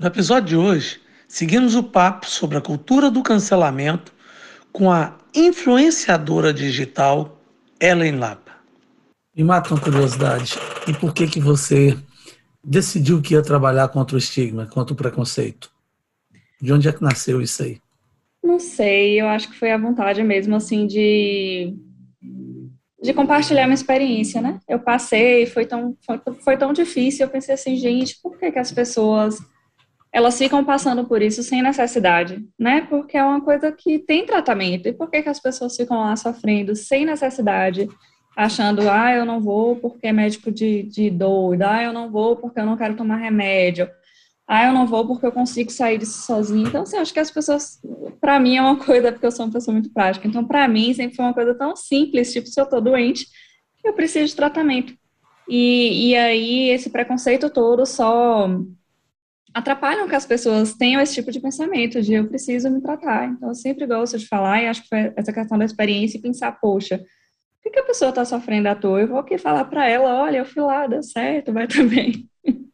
No episódio de hoje, seguimos o papo sobre a cultura do cancelamento com a influenciadora digital Ellen Lapa. Me mata uma curiosidade. E por que que você decidiu que ia trabalhar contra o estigma, contra o preconceito? De onde é que nasceu isso aí? Não sei, eu acho que foi a vontade mesmo, assim, de, de compartilhar minha experiência, né? Eu passei, foi tão, foi, foi tão difícil, eu pensei assim, gente, por que, que as pessoas, elas ficam passando por isso sem necessidade, né? Porque é uma coisa que tem tratamento, e por que, que as pessoas ficam lá sofrendo sem necessidade, achando, ah, eu não vou porque é médico de, de doido, ah, eu não vou porque eu não quero tomar remédio, ah, eu não vou porque eu consigo sair disso sozinho. Então, assim, acho que as pessoas, para mim é uma coisa, porque eu sou uma pessoa muito prática. Então, para mim, sempre foi uma coisa tão simples, tipo, se eu tô doente, eu preciso de tratamento. E, e aí, esse preconceito todo só atrapalham que as pessoas tenham esse tipo de pensamento de eu preciso me tratar. Então, eu sempre gosto de falar, e acho que foi essa questão da experiência e pensar, poxa, por que, a pessoa está sofrendo à toa? Eu vou aqui falar para ela, olha, eu fui lá, deu certo, vai também.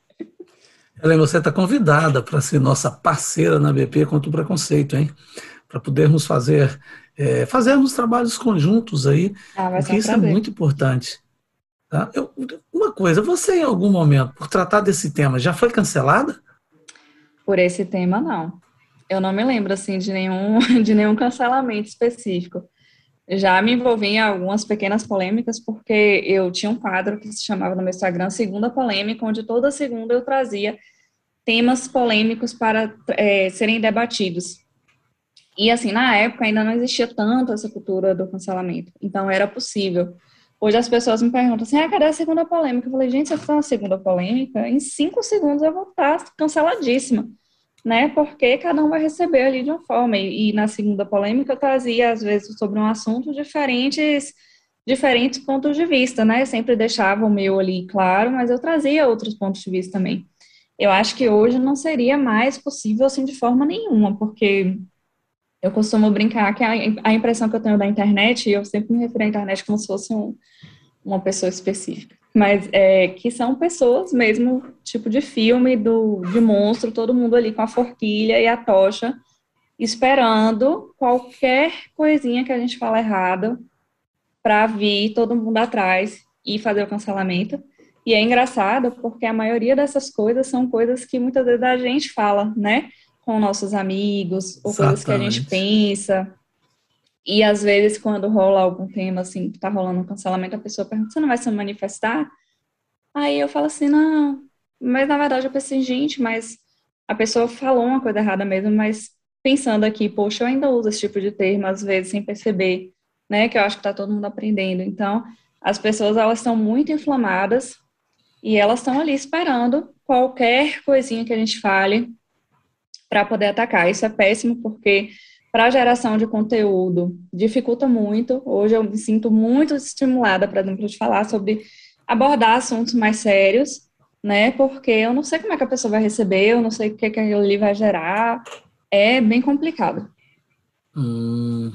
Helen, você está convidada para ser nossa parceira na BP contra o preconceito, hein? Para podermos fazer, é, fazermos trabalhos conjuntos aí, ah, porque isso é muito importante. Tá? Eu, uma coisa, você em algum momento, por tratar desse tema, já foi cancelada? Por esse tema, não. Eu não me lembro, assim, de nenhum, de nenhum cancelamento específico. Já me envolvi em algumas pequenas polêmicas, porque eu tinha um quadro que se chamava no meu Instagram Segunda Polêmica, onde toda segunda eu trazia temas polêmicos para é, serem debatidos. E, assim, na época ainda não existia tanto essa cultura do cancelamento, então era possível. Hoje as pessoas me perguntam assim, ah, cadê a segunda polêmica? Eu falei, gente, se eu fizer uma segunda polêmica, em cinco segundos eu vou estar canceladíssima né? Porque cada um vai receber ali de uma forma. E, e, na segunda polêmica eu trazia, às vezes, sobre um assunto diferentes, diferentes pontos de vista, né? Eu sempre deixava o meu ali claro, mas eu trazia outros pontos de vista também. Eu acho que hoje não seria mais possível assim de forma nenhuma, porque eu costumo brincar que a, a impressão que eu tenho da internet, e eu sempre me refiro à internet como se fosse um, uma pessoa específica mas é, que são pessoas mesmo, tipo de filme do, de monstro, todo mundo ali com a forquilha e a tocha, esperando qualquer coisinha que a gente fala errado para vir todo mundo atrás e fazer o cancelamento. E é engraçado porque a maioria dessas coisas são coisas que muitas vezes a gente fala, né? Com nossos amigos, ou Exatamente. coisas que a gente pensa. E às vezes, quando rola algum tema assim, que tá rolando um cancelamento, a pessoa pergunta: você não vai se manifestar? Aí eu falo assim: não. Mas na verdade eu pensei, gente, mas a pessoa falou uma coisa errada mesmo, mas pensando aqui, poxa, eu ainda uso esse tipo de termo às vezes sem perceber, né? Que eu acho que tá todo mundo aprendendo. Então, as pessoas elas estão muito inflamadas e elas estão ali esperando qualquer coisinha que a gente fale para poder atacar. Isso é péssimo porque para a geração de conteúdo dificulta muito. Hoje eu me sinto muito estimulada, por exemplo, de falar sobre abordar assuntos mais sérios, né? Porque eu não sei como é que a pessoa vai receber, eu não sei o que, que aquilo ali vai gerar. É bem complicado. Hum,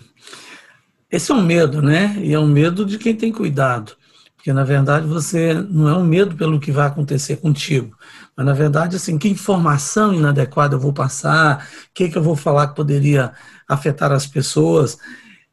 esse é um medo, né? E é um medo de quem tem cuidado. Porque, na verdade, você não é um medo pelo que vai acontecer contigo. Mas, na verdade, assim, que informação inadequada eu vou passar, o que, que eu vou falar que poderia afetar as pessoas.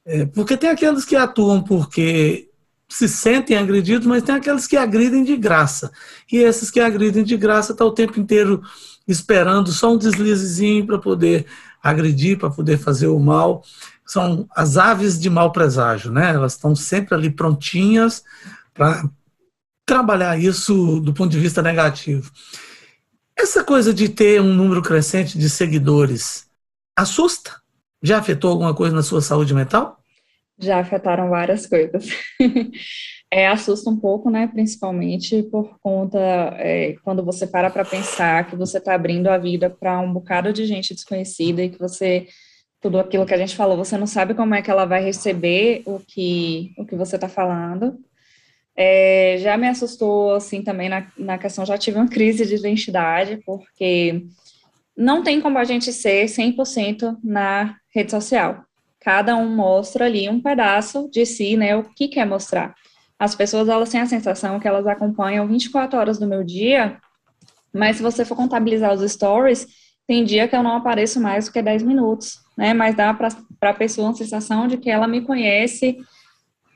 É, porque tem aqueles que atuam porque se sentem agredidos, mas tem aqueles que agridem de graça. E esses que agridem de graça estão tá o tempo inteiro esperando só um deslizezinho para poder agredir, para poder fazer o mal. São as aves de mau presságio, né? Elas estão sempre ali prontinhas para trabalhar isso do ponto de vista negativo. Essa coisa de ter um número crescente de seguidores assusta? Já afetou alguma coisa na sua saúde mental? Já afetaram várias coisas. é, assusta um pouco, né? Principalmente por conta é, quando você para para pensar que você está abrindo a vida para um bocado de gente desconhecida e que você tudo aquilo que a gente falou, você não sabe como é que ela vai receber o que o que você está falando. É, já me assustou assim também na, na questão, já tive uma crise de identidade porque não tem como a gente ser 100% na rede social cada um mostra ali um pedaço de si, né, o que quer mostrar. As pessoas, elas têm a sensação que elas acompanham 24 horas do meu dia, mas se você for contabilizar os stories, tem dia que eu não apareço mais do que 10 minutos, né, mas dá para a pessoa uma sensação de que ela me conhece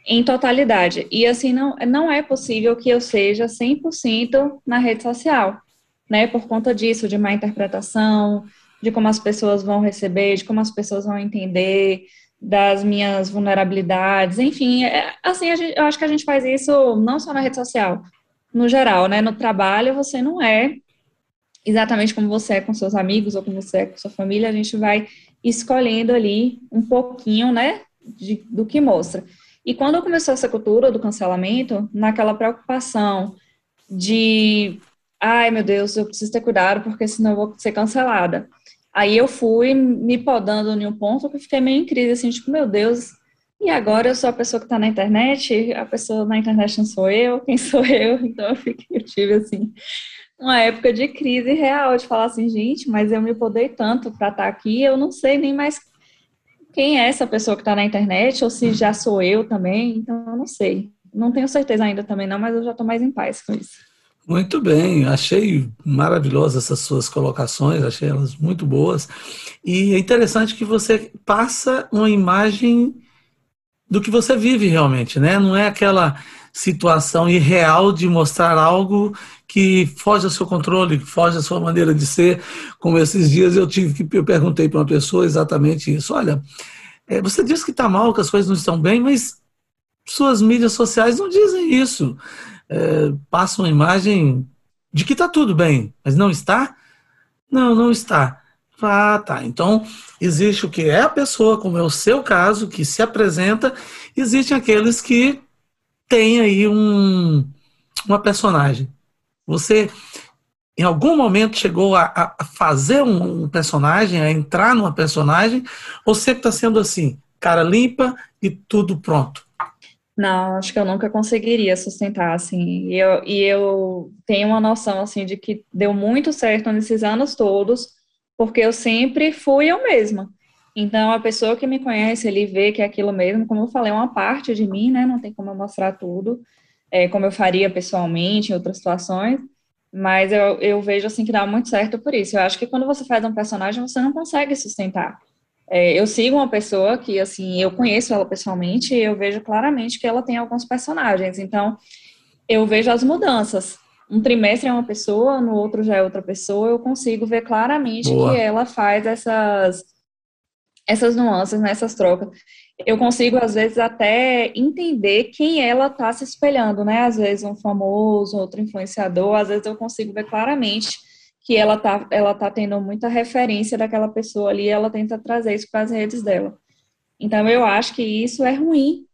em totalidade. E assim, não, não é possível que eu seja 100% na rede social, né, por conta disso, de má interpretação, de como as pessoas vão receber, de como as pessoas vão entender, das minhas vulnerabilidades, enfim, é, assim, gente, eu acho que a gente faz isso não só na rede social, no geral, né, no trabalho você não é exatamente como você é com seus amigos ou como você é com sua família, a gente vai escolhendo ali um pouquinho, né, de, do que mostra. E quando começou essa cultura do cancelamento, naquela preocupação de, ai meu Deus, eu preciso ter cuidado porque senão eu vou ser cancelada. Aí eu fui me podando em um ponto que eu fiquei meio em crise, assim, tipo, meu Deus, e agora eu sou a pessoa que está na internet, a pessoa na internet não sou eu, quem sou eu? Então eu, fiquei, eu tive, assim, uma época de crise real, de falar assim, gente, mas eu me podei tanto para estar tá aqui, eu não sei nem mais quem é essa pessoa que está na internet, ou se já sou eu também, então eu não sei. Não tenho certeza ainda também não, mas eu já estou mais em paz com isso. Muito bem, achei maravilhosas essas suas colocações, achei elas muito boas. E é interessante que você passa uma imagem do que você vive realmente, né? Não é aquela situação irreal de mostrar algo que foge ao seu controle, foge à sua maneira de ser. Como esses dias eu tive que eu perguntei para uma pessoa exatamente isso. Olha, é, você diz que está mal, que as coisas não estão bem, mas suas mídias sociais não dizem isso é, passa uma imagem de que está tudo bem, mas não está? Não, não está. Ah, tá. Então, existe o que é a pessoa, como é o seu caso, que se apresenta, existem aqueles que têm aí um, uma personagem. Você, em algum momento, chegou a, a fazer um, um, personagem, a entrar numa personagem, ou sempre está sendo assim, cara limpa e tudo pronto? Não, acho que eu nunca conseguiria sustentar, assim, e eu, e eu tenho uma noção, assim, de que deu muito certo nesses anos todos, porque eu sempre fui eu mesma. Então, a pessoa que me conhece, ele vê que é aquilo mesmo, como eu falei, é uma parte de mim, né, não tem como eu mostrar tudo, é, como eu faria pessoalmente em outras situações, mas eu, eu vejo, assim, que dá muito certo por isso. Eu acho que quando você faz um personagem, você não consegue sustentar. É, eu sigo uma pessoa que, assim, eu conheço ela pessoalmente e eu vejo claramente que ela tem alguns personagens. Então, eu vejo as mudanças. Um trimestre é uma pessoa, no outro já é outra pessoa. Eu consigo ver claramente Boa. que ela faz essas, essas nuances, nessas né, trocas. Eu consigo, às vezes, até entender quem ela está se espelhando, né? Às vezes, um famoso, outro influenciador, às vezes eu consigo ver claramente que ela tá, ela tá tendo muita referência daquela pessoa ali, ela tenta trazer isso para as redes dela. Então eu acho que isso é ruim.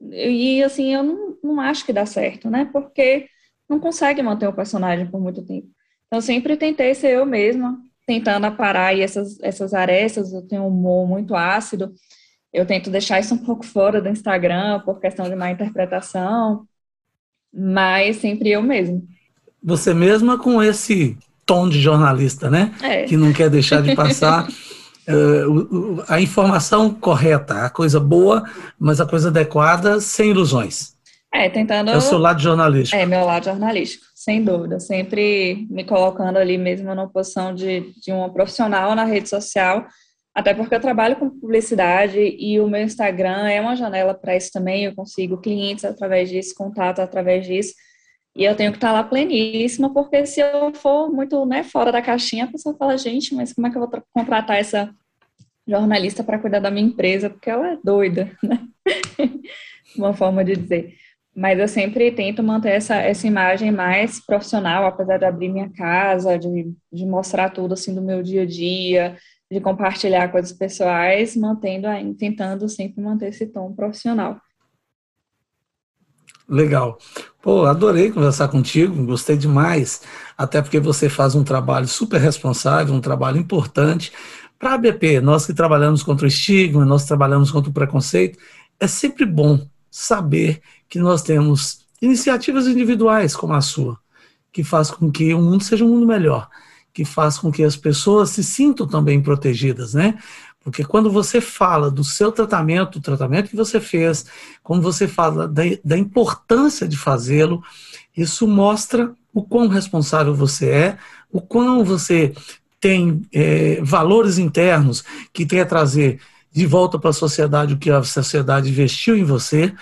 E assim, eu não, não acho que dá certo, né? Porque não consegue manter o personagem por muito tempo. Então sempre tentei ser eu mesma, tentando aparar essas, essas arestas, eu tenho um humor muito ácido, eu tento deixar isso um pouco fora do Instagram por questão de má interpretação, mas sempre eu mesmo. Você mesma com esse tom de jornalista, né? É. Que não quer deixar de passar uh, a informação correta, a coisa boa, mas a coisa adequada, sem ilusões. É, tentando. É o seu lado jornalístico. É, meu lado jornalístico, sem dúvida. Sempre me colocando ali mesmo na posição de, de uma profissional na rede social, até porque eu trabalho com publicidade e o meu Instagram é uma janela para isso também. Eu consigo clientes através disso, contato através disso. E eu tenho que estar lá pleníssima, porque se eu for muito né, fora da caixinha, a pessoa fala, gente, mas como é que eu vou contratar essa jornalista para cuidar da minha empresa? Porque ela é doida, né? Uma forma de dizer. Mas eu sempre tento manter essa, essa imagem mais profissional, apesar de abrir minha casa, de, de mostrar tudo assim do meu dia a dia, de compartilhar coisas pessoais, mantendo, tentando sempre manter esse tom profissional. Legal. Pô, adorei conversar contigo, gostei demais, até porque você faz um trabalho super responsável, um trabalho importante. Para a ABP, nós que trabalhamos contra o estigma, nós trabalhamos contra o preconceito, é sempre bom saber que nós temos iniciativas individuais como a sua, que faz com que o mundo seja um mundo melhor, que faz com que as pessoas se sintam também protegidas, né? Porque quando você fala do seu tratamento, o tratamento que você fez, quando você fala da, da importância de fazê-lo, isso mostra o quão responsável você é, o quão você tem é, valores internos que quer trazer de volta para a sociedade o que a sociedade investiu em você.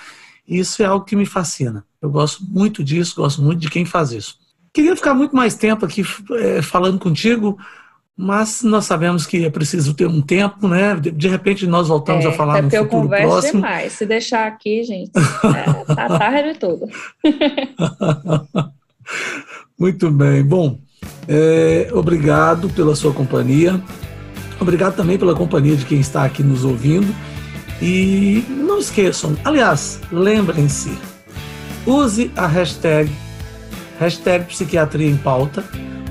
Isso é algo que me fascina. Eu gosto muito disso, gosto muito de quem faz isso. Queria ficar muito mais tempo aqui é, falando contigo, mas nós sabemos que é preciso ter um tempo, né? De, repente nós voltamos é, a falar no futuro eu converso demais. Se deixar aqui, gente, é, tá tarde tudo. Muito bem. Bom, é, obrigado pela sua companhia. Obrigado também pela companhia de quem está aqui nos ouvindo. E não esqueçam, aliás, lembrem-se, use a hashtag, hashtag Psiquiatria em Pauta,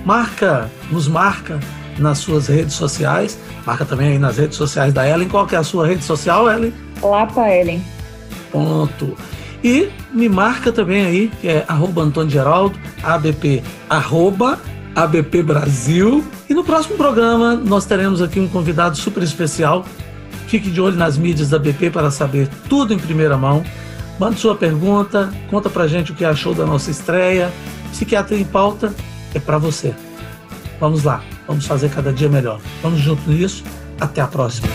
marca, nos marca nas suas redes sociais. Marca também aí nas redes sociais da Ellen. Qual que é a sua rede social, Ellen? Lapa Ellen. Ponto. E me marca também aí, que é arroba Antônio Geraldo, ABP, arroba ABP Brasil. E no próximo programa nós teremos aqui um convidado super especial. Fique de olho nas mídias da ABP para saber tudo em primeira mão. Mande sua pergunta, conta pra gente o que achou da nossa estreia. Psiquiatria em pauta é para você. Vamos lá. Vamos fazer cada dia melhor. Vamos junto nisso. Até a próxima.